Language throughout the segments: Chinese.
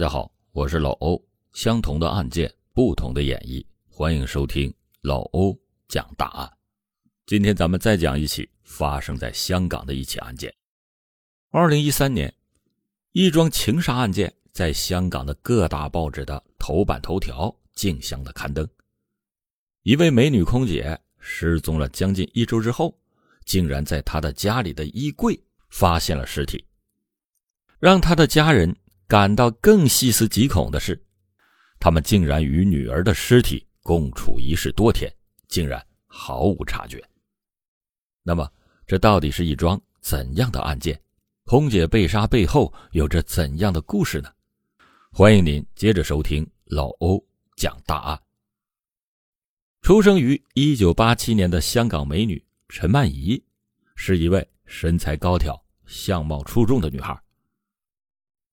大家好，我是老欧。相同的案件，不同的演绎，欢迎收听老欧讲大案。今天咱们再讲一起发生在香港的一起案件。二零一三年，一桩情杀案件在香港的各大报纸的头版头条竞相的刊登。一位美女空姐失踪了将近一周之后，竟然在她的家里的衣柜发现了尸体，让她的家人。感到更细思极恐的是，他们竟然与女儿的尸体共处一室多天，竟然毫无察觉。那么，这到底是一桩怎样的案件？空姐被杀背后有着怎样的故事呢？欢迎您接着收听老欧讲大案。出生于一九八七年的香港美女陈曼怡，是一位身材高挑、相貌出众的女孩。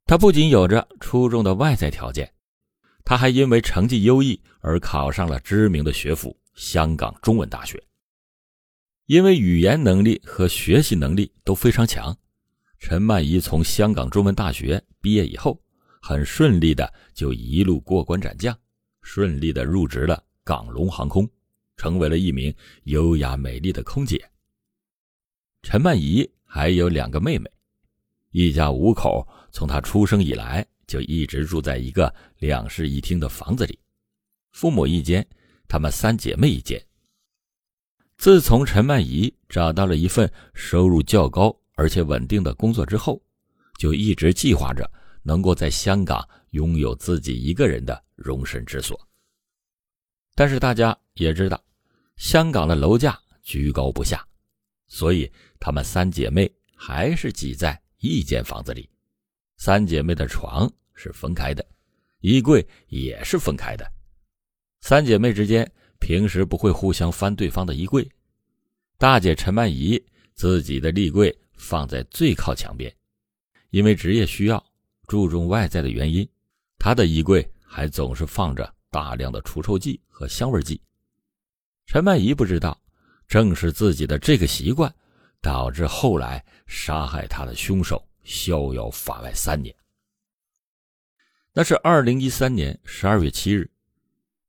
她不仅有着出众的外在条件，她还因为成绩优异而考上了知名的学府——香港中文大学。因为语言能力和学习能力都非常强，陈曼怡从香港中文大学毕业以后，很顺利的就一路过关斩将，顺利的入职了港龙航空，成为了一名优雅美丽的空姐。陈曼怡还有两个妹妹。一家五口从他出生以来就一直住在一个两室一厅的房子里，父母一间，他们三姐妹一间。自从陈曼怡找到了一份收入较高而且稳定的工作之后，就一直计划着能够在香港拥有自己一个人的容身之所。但是大家也知道，香港的楼价居高不下，所以她们三姐妹还是挤在。一间房子里，三姐妹的床是分开的，衣柜也是分开的。三姐妹之间平时不会互相翻对方的衣柜。大姐陈曼怡自己的立柜放在最靠墙边，因为职业需要，注重外在的原因，她的衣柜还总是放着大量的除臭剂和香味剂。陈曼怡不知道，正是自己的这个习惯。导致后来杀害他的凶手逍遥法外三年。那是二零一三年十二月七日，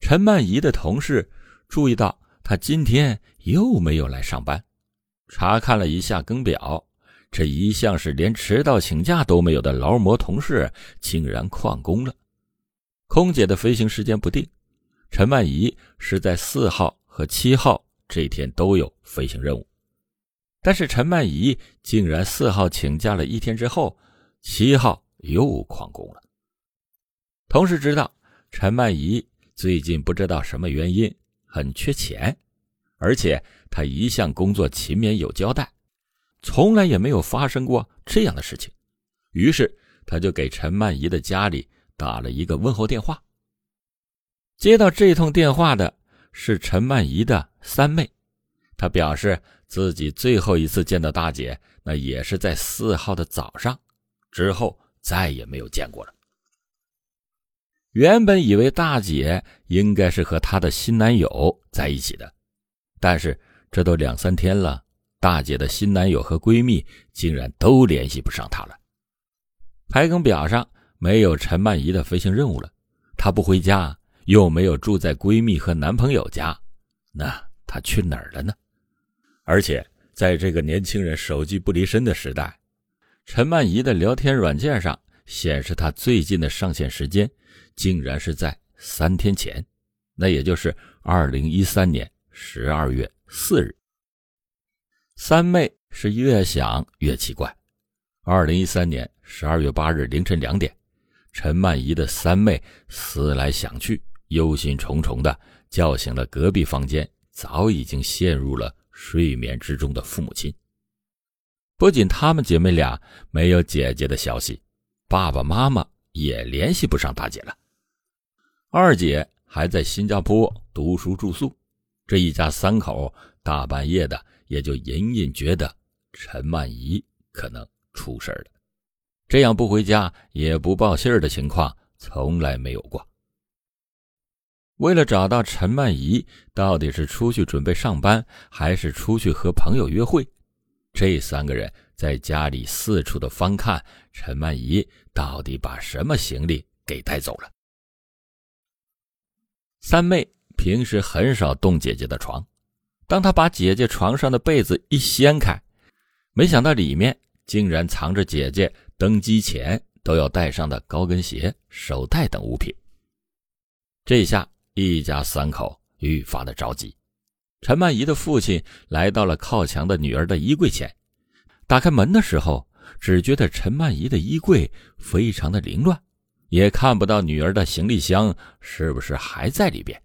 陈曼怡的同事注意到他今天又没有来上班，查看了一下更表，这一向是连迟到请假都没有的劳模同事竟然旷工了。空姐的飞行时间不定，陈曼怡是在四号和七号这天都有飞行任务。但是陈曼怡竟然四号请假了一天之后，七号又旷工了。同事知道陈曼怡最近不知道什么原因很缺钱，而且他一向工作勤勉有交代，从来也没有发生过这样的事情。于是他就给陈曼怡的家里打了一个问候电话。接到这通电话的是陈曼怡的三妹，她表示。自己最后一次见到大姐，那也是在四号的早上，之后再也没有见过了。原本以为大姐应该是和她的新男友在一起的，但是这都两三天了，大姐的新男友和闺蜜竟然都联系不上她了。排更表上没有陈曼怡的飞行任务了，她不回家，又没有住在闺蜜和男朋友家，那她去哪儿了呢？而且，在这个年轻人手机不离身的时代，陈曼怡的聊天软件上显示，她最近的上线时间竟然是在三天前，那也就是二零一三年十二月四日。三妹是越想越奇怪。二零一三年十二月八日凌晨两点，陈曼怡的三妹思来想去，忧心忡忡的叫醒了隔壁房间早已经陷入了。睡眠之中的父母亲，不仅她们姐妹俩没有姐姐的消息，爸爸妈妈也联系不上大姐了。二姐还在新加坡读书住宿，这一家三口大半夜的也就隐隐觉得陈曼怡可能出事了。这样不回家也不报信儿的情况从来没有过。为了找到陈曼怡到底是出去准备上班，还是出去和朋友约会，这三个人在家里四处的翻看陈曼怡到底把什么行李给带走了。三妹平时很少动姐姐的床，当她把姐姐床上的被子一掀开，没想到里面竟然藏着姐姐登机前都要带上的高跟鞋、手袋等物品。这下一家三口愈发的着急。陈曼怡的父亲来到了靠墙的女儿的衣柜前，打开门的时候，只觉得陈曼怡的衣柜非常的凌乱。也看不到女儿的行李箱是不是还在里边。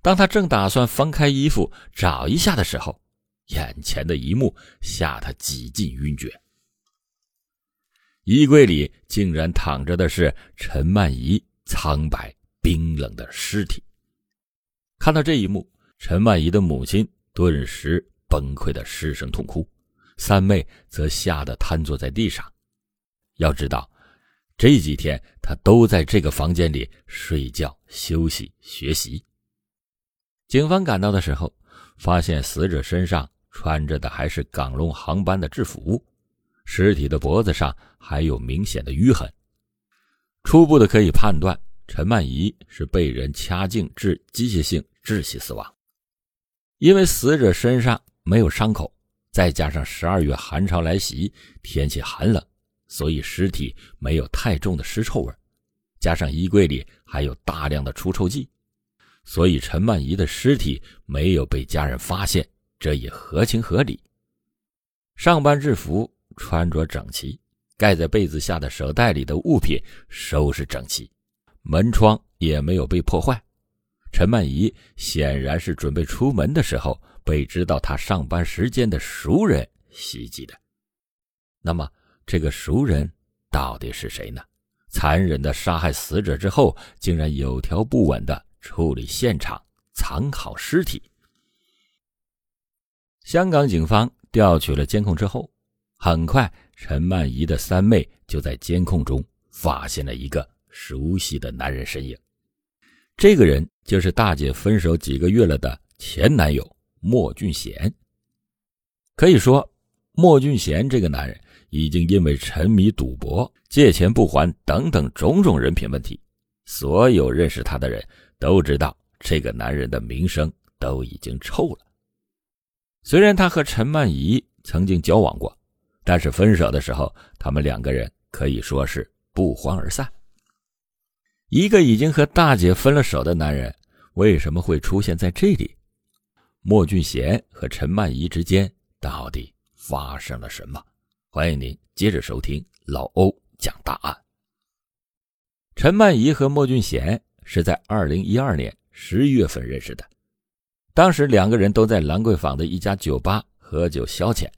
当他正打算翻开衣服找一下的时候，眼前的一幕吓他几近晕厥。衣柜里竟然躺着的是陈曼怡苍白冰冷的尸体。看到这一幕，陈曼怡的母亲顿时崩溃的失声痛哭，三妹则吓得瘫坐在地上。要知道。这几天，他都在这个房间里睡觉、休息、学习。警方赶到的时候，发现死者身上穿着的还是港龙航班的制服，尸体的脖子上还有明显的淤痕。初步的可以判断，陈曼仪是被人掐颈致机械性窒息死亡。因为死者身上没有伤口，再加上十二月寒潮来袭，天气寒冷。所以尸体没有太重的尸臭味，加上衣柜里还有大量的除臭剂，所以陈曼仪的尸体没有被家人发现，这也合情合理。上班制服穿着整齐，盖在被子下的手袋里的物品收拾整齐，门窗也没有被破坏。陈曼仪显然是准备出门的时候被知道她上班时间的熟人袭击的。那么？这个熟人到底是谁呢？残忍的杀害死者之后，竟然有条不紊的处理现场、藏好尸体。香港警方调取了监控之后，很快陈曼仪的三妹就在监控中发现了一个熟悉的男人身影。这个人就是大姐分手几个月了的前男友莫俊贤。可以说，莫俊贤这个男人。已经因为沉迷赌博、借钱不还等等种种人品问题，所有认识他的人都知道这个男人的名声都已经臭了。虽然他和陈曼怡曾经交往过，但是分手的时候，他们两个人可以说是不欢而散。一个已经和大姐分了手的男人，为什么会出现在这里？莫俊贤和陈曼仪之间到底发生了什么？欢迎您接着收听老欧讲大案。陈曼仪和莫俊贤是在二零一二年十一月份认识的，当时两个人都在兰桂坊的一家酒吧喝酒消遣，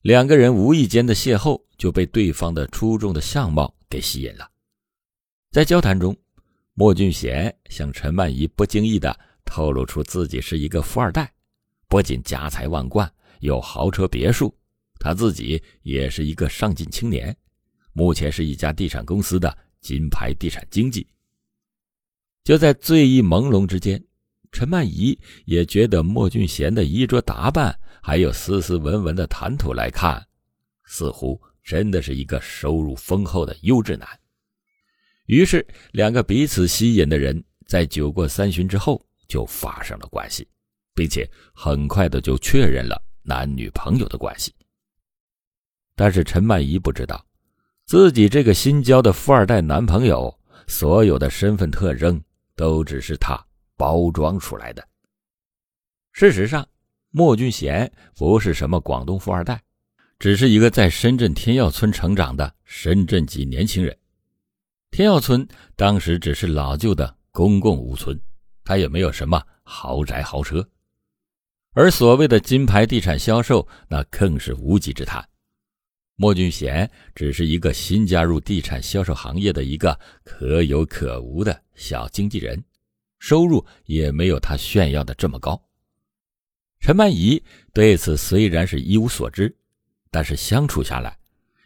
两个人无意间的邂逅就被对方的出众的相貌给吸引了。在交谈中，莫俊贤向陈曼仪不经意的透露出自己是一个富二代，不仅家财万贯，有豪车别墅。他自己也是一个上进青年，目前是一家地产公司的金牌地产经纪。就在醉意朦胧之间，陈曼仪也觉得莫俊贤的衣着打扮，还有斯斯文文的谈吐来看，似乎真的是一个收入丰厚的优质男。于是，两个彼此吸引的人在酒过三巡之后就发生了关系，并且很快的就确认了男女朋友的关系。但是陈曼怡不知道，自己这个新交的富二代男朋友所有的身份特征都只是他包装出来的。事实上，莫俊贤不是什么广东富二代，只是一个在深圳天耀村成长的深圳籍年轻人。天耀村当时只是老旧的公共屋村，他也没有什么豪宅豪车，而所谓的金牌地产销售，那更是无稽之谈。莫俊贤只是一个新加入地产销售行业的一个可有可无的小经纪人，收入也没有他炫耀的这么高。陈曼怡对此虽然是一无所知，但是相处下来，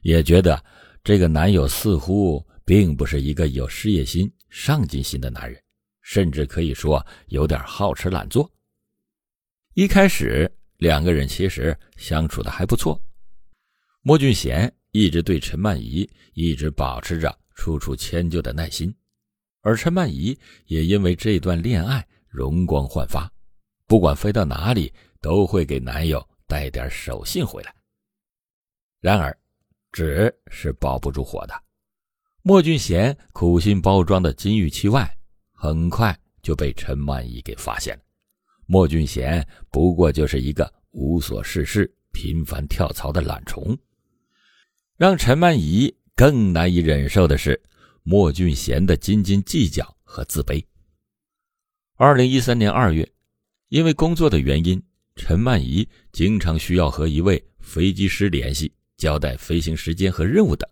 也觉得这个男友似乎并不是一个有事业心、上进心的男人，甚至可以说有点好吃懒做。一开始两个人其实相处的还不错。莫俊贤一直对陈曼仪一直保持着处处迁就的耐心，而陈曼怡也因为这段恋爱容光焕发，不管飞到哪里都会给男友带点手信回来。然而，纸是包不住火的，莫俊贤苦心包装的金玉其外，很快就被陈曼怡给发现了。莫俊贤不过就是一个无所事事、频繁跳槽的懒虫。让陈曼怡更难以忍受的是莫俊贤的斤斤计较和自卑。二零一三年二月，因为工作的原因，陈曼怡经常需要和一位飞机师联系，交代飞行时间和任务等。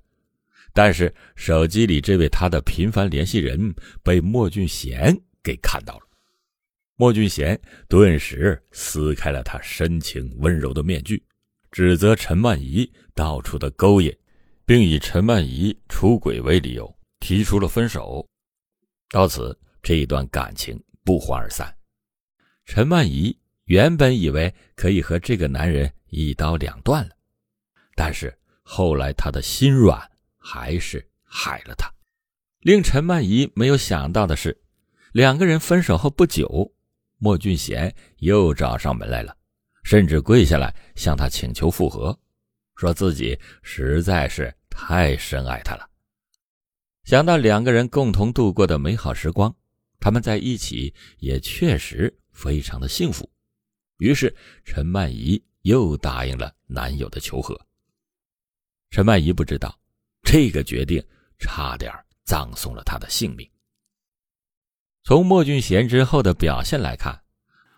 但是手机里这位他的频繁联系人被莫俊贤给看到了。莫俊贤顿时撕开了他深情温柔的面具，指责陈曼怡到处的勾引，并以陈曼怡出轨为理由提出了分手。到此，这一段感情不欢而散。陈曼怡原本以为可以和这个男人一刀两断了，但是后来她的心软还是害了他。令陈曼怡没有想到的是，两个人分手后不久。莫俊贤又找上门来了，甚至跪下来向他请求复合，说自己实在是太深爱他了。想到两个人共同度过的美好时光，他们在一起也确实非常的幸福，于是陈曼怡又答应了男友的求和。陈曼怡不知道，这个决定差点葬送了他的性命。从莫俊贤之后的表现来看，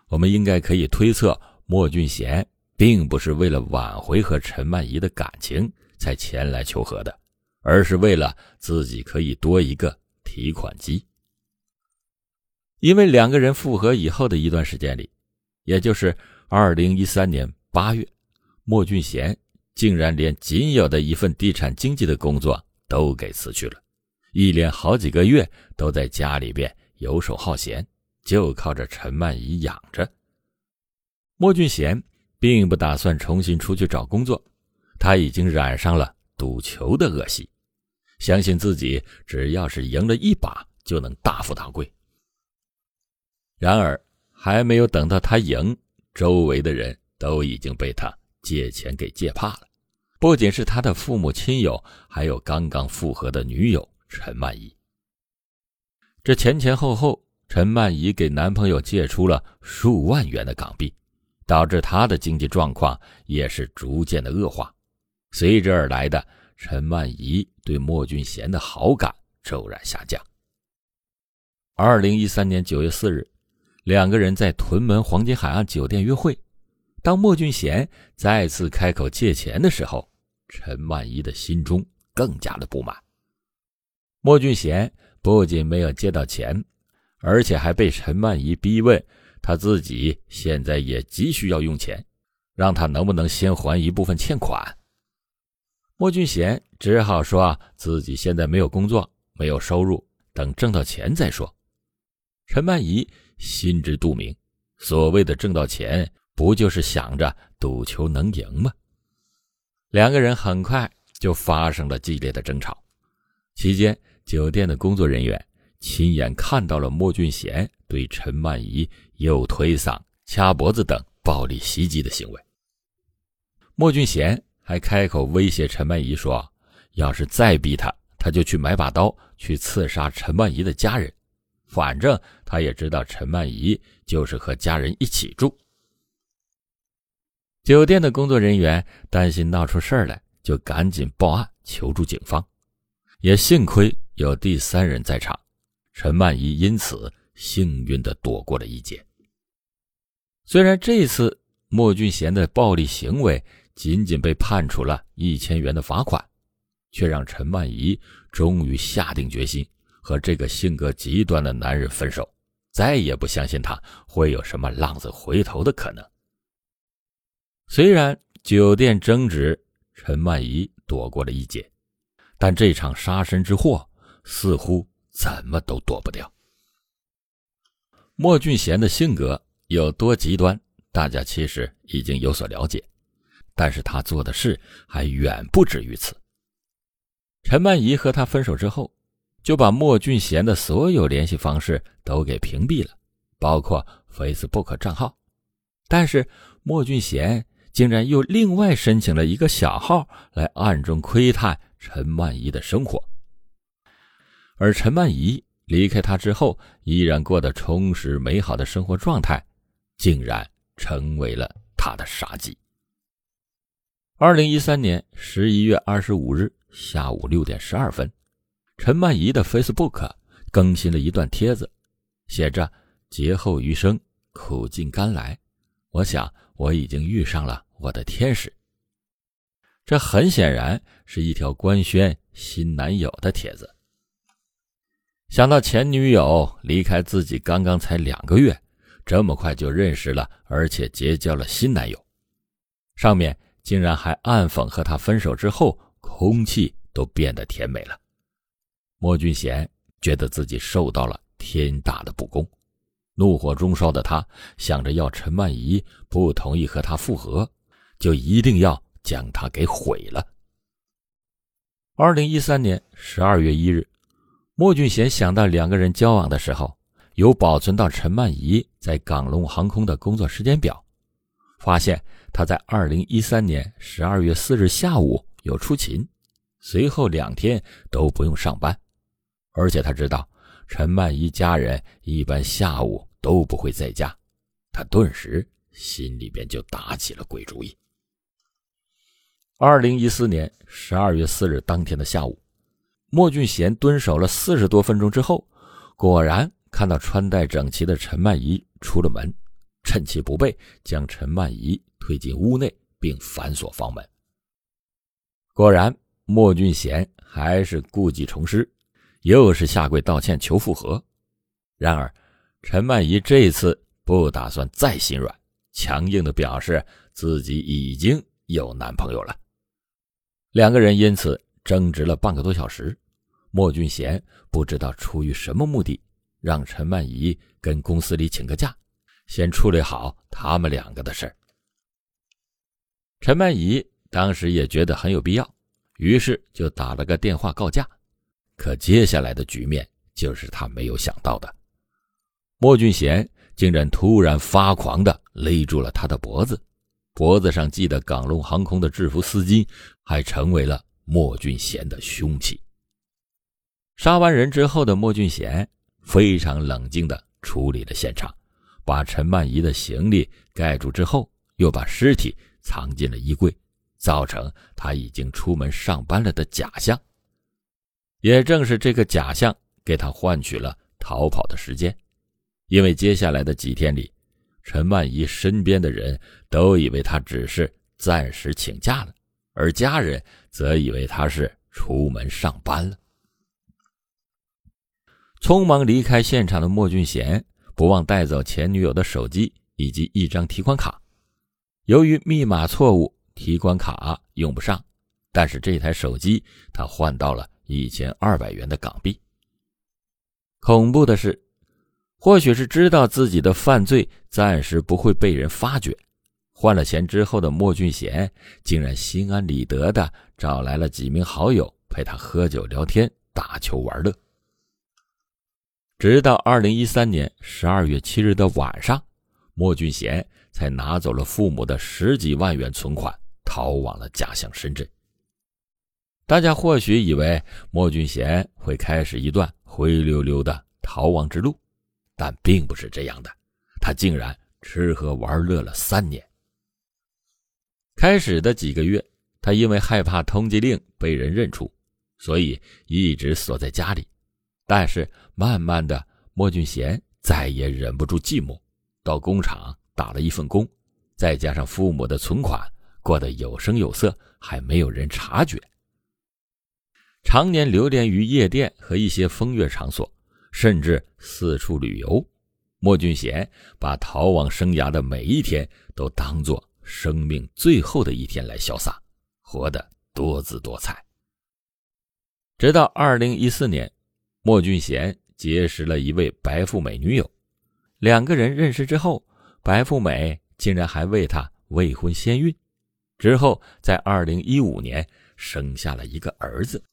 我们应该可以推测，莫俊贤并不是为了挽回和陈曼怡的感情才前来求和的，而是为了自己可以多一个提款机。因为两个人复合以后的一段时间里，也就是二零一三年八月，莫俊贤竟然连仅有的一份地产经纪的工作都给辞去了，一连好几个月都在家里边。游手好闲，就靠着陈曼怡养着。莫俊贤并不打算重新出去找工作，他已经染上了赌球的恶习，相信自己只要是赢了一把就能大富大贵。然而，还没有等到他赢，周围的人都已经被他借钱给借怕了，不仅是他的父母亲友，还有刚刚复合的女友陈曼怡。这前前后后，陈曼怡给男朋友借出了数万元的港币，导致她的经济状况也是逐渐的恶化。随之而来的，陈曼怡对莫俊贤的好感骤然下降。二零一三年九月四日，两个人在屯门黄金海岸酒店约会。当莫俊贤再次开口借钱的时候，陈曼怡的心中更加的不满。莫俊贤。不仅没有借到钱，而且还被陈曼怡逼问他自己现在也急需要用钱，让他能不能先还一部分欠款。莫俊贤只好说自己现在没有工作，没有收入，等挣到钱再说。陈曼怡心知肚明，所谓的挣到钱，不就是想着赌球能赢吗？两个人很快就发生了激烈的争吵，期间。酒店的工作人员亲眼看到了莫俊贤对陈曼怡又推搡、掐脖子等暴力袭击的行为。莫俊贤还开口威胁陈曼怡说：“要是再逼他，他就去买把刀去刺杀陈曼怡的家人。反正他也知道陈曼怡就是和家人一起住。”酒店的工作人员担心闹出事儿来，就赶紧报案求助警方。也幸亏有第三人在场，陈曼怡因此幸运的躲过了一劫。虽然这次莫俊贤的暴力行为仅仅被判处了一千元的罚款，却让陈曼怡终于下定决心和这个性格极端的男人分手，再也不相信他会有什么浪子回头的可能。虽然酒店争执，陈曼怡躲过了一劫。但这场杀身之祸似乎怎么都躲不掉。莫俊贤的性格有多极端，大家其实已经有所了解，但是他做的事还远不止于此。陈曼怡和他分手之后，就把莫俊贤的所有联系方式都给屏蔽了，包括 Facebook 账号。但是莫俊贤竟然又另外申请了一个小号来暗中窥探陈曼仪的生活，而陈曼仪离开他之后，依然过得充实美好的生活状态，竟然成为了他的杀机。二零一三年十一月二十五日下午六点十二分，陈曼仪的 Facebook 更新了一段帖子，写着“劫后余生，苦尽甘来”。我想我已经遇上了我的天使。这很显然是一条官宣新男友的帖子。想到前女友离开自己刚刚才两个月，这么快就认识了，而且结交了新男友，上面竟然还暗讽和他分手之后，空气都变得甜美了。莫俊贤觉得自己受到了天大的不公。怒火中烧的他想着，要陈曼仪不同意和他复合，就一定要将他给毁了。二零一三年十二月一日，莫俊贤想到两个人交往的时候有保存到陈曼仪在港龙航空的工作时间表，发现他在二零一三年十二月四日下午有出勤，随后两天都不用上班，而且他知道陈曼仪家人一般下午。都不会在家，他顿时心里边就打起了鬼主意。二零一四年十二月四日当天的下午，莫俊贤蹲守了四十多分钟之后，果然看到穿戴整齐的陈曼仪出了门，趁其不备，将陈曼仪推进屋内，并反锁房门。果然，莫俊贤还是故技重施，又是下跪道歉求复合。然而。陈曼仪这次不打算再心软，强硬的表示自己已经有男朋友了。两个人因此争执了半个多小时。莫俊贤不知道出于什么目的，让陈曼怡跟公司里请个假，先处理好他们两个的事儿陈曼怡当时也觉得很有必要，于是就打了个电话告假。可接下来的局面就是他没有想到的。莫俊贤竟然突然发狂的勒住了他的脖子，脖子上系的港龙航空的制服丝巾还成为了莫俊贤的凶器。杀完人之后的莫俊贤非常冷静的处理了现场，把陈曼仪的行李盖住之后，又把尸体藏进了衣柜，造成他已经出门上班了的假象。也正是这个假象，给他换取了逃跑的时间。因为接下来的几天里，陈曼仪身边的人都以为她只是暂时请假了，而家人则以为她是出门上班了。匆忙离开现场的莫俊贤不忘带走前女友的手机以及一张提款卡，由于密码错误，提款卡用不上，但是这台手机他换到了一千二百元的港币。恐怖的是。或许是知道自己的犯罪暂时不会被人发觉，换了钱之后的莫俊贤竟然心安理得的找来了几名好友陪他喝酒聊天、打球玩乐。直到二零一三年十二月七日的晚上，莫俊贤才拿走了父母的十几万元存款，逃往了家乡深圳。大家或许以为莫俊贤会开始一段灰溜溜的逃亡之路。但并不是这样的，他竟然吃喝玩乐了三年。开始的几个月，他因为害怕通缉令被人认出，所以一直锁在家里。但是慢慢的，莫俊贤再也忍不住寂寞，到工厂打了一份工，再加上父母的存款，过得有声有色，还没有人察觉。常年流连于夜店和一些风月场所。甚至四处旅游，莫俊贤把逃亡生涯的每一天都当作生命最后的一天来潇洒，活得多姿多彩。直到二零一四年，莫俊贤结识了一位白富美女友，两个人认识之后，白富美竟然还为他未婚先孕，之后在二零一五年生下了一个儿子。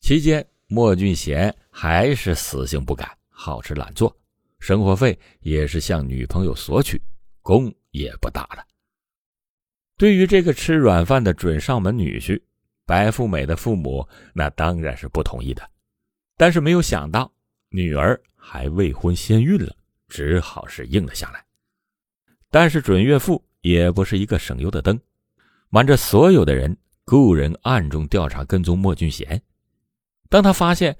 期间，莫俊贤还是死性不改，好吃懒做，生活费也是向女朋友索取，工也不打了。对于这个吃软饭的准上门女婿，白富美的父母那当然是不同意的，但是没有想到女儿还未婚先孕了，只好是应了下来。但是准岳父也不是一个省油的灯，瞒着所有的人，雇人暗中调查跟踪莫俊贤。当他发现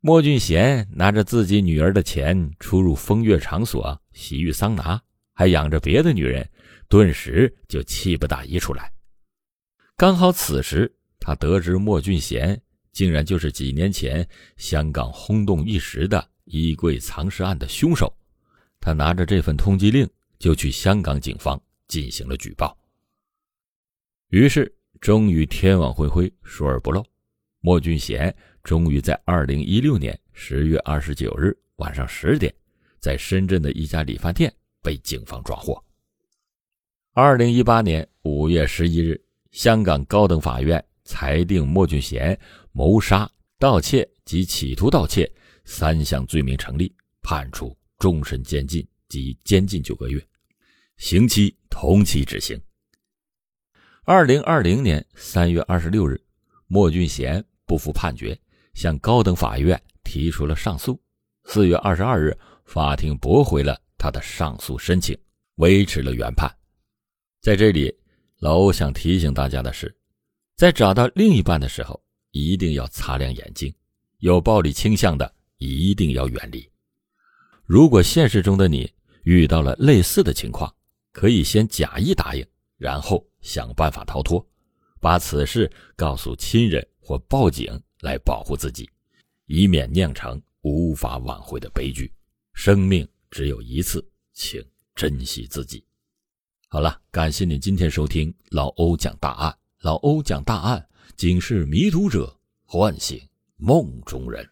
莫俊贤拿着自己女儿的钱出入风月场所、洗浴桑拿，还养着别的女人。顿时就气不打一处来。刚好此时，他得知莫俊贤竟然就是几年前香港轰动一时的衣柜藏尸案的凶手，他拿着这份通缉令就去香港警方进行了举报。于是，终于天网恢恢，疏而不漏，莫俊贤终于在二零一六年十月二十九日晚上十点，在深圳的一家理发店被警方抓获。二零一八年五月十一日，香港高等法院裁定莫俊贤谋杀、盗窃及企图盗窃三项罪名成立，判处终身监禁及监禁九个月，刑期同期执行。二零二零年三月二十六日，莫俊贤不服判决，向高等法院提出了上诉。四月二十二日，法庭驳回了他的上诉申请，维持了原判。在这里，老欧想提醒大家的是，在找到另一半的时候，一定要擦亮眼睛，有暴力倾向的一定要远离。如果现实中的你遇到了类似的情况，可以先假意答应，然后想办法逃脱，把此事告诉亲人或报警来保护自己，以免酿成无法挽回的悲剧。生命只有一次，请珍惜自己。好了，感谢您今天收听老欧讲大案。老欧讲大案，警示迷途者，唤醒梦中人。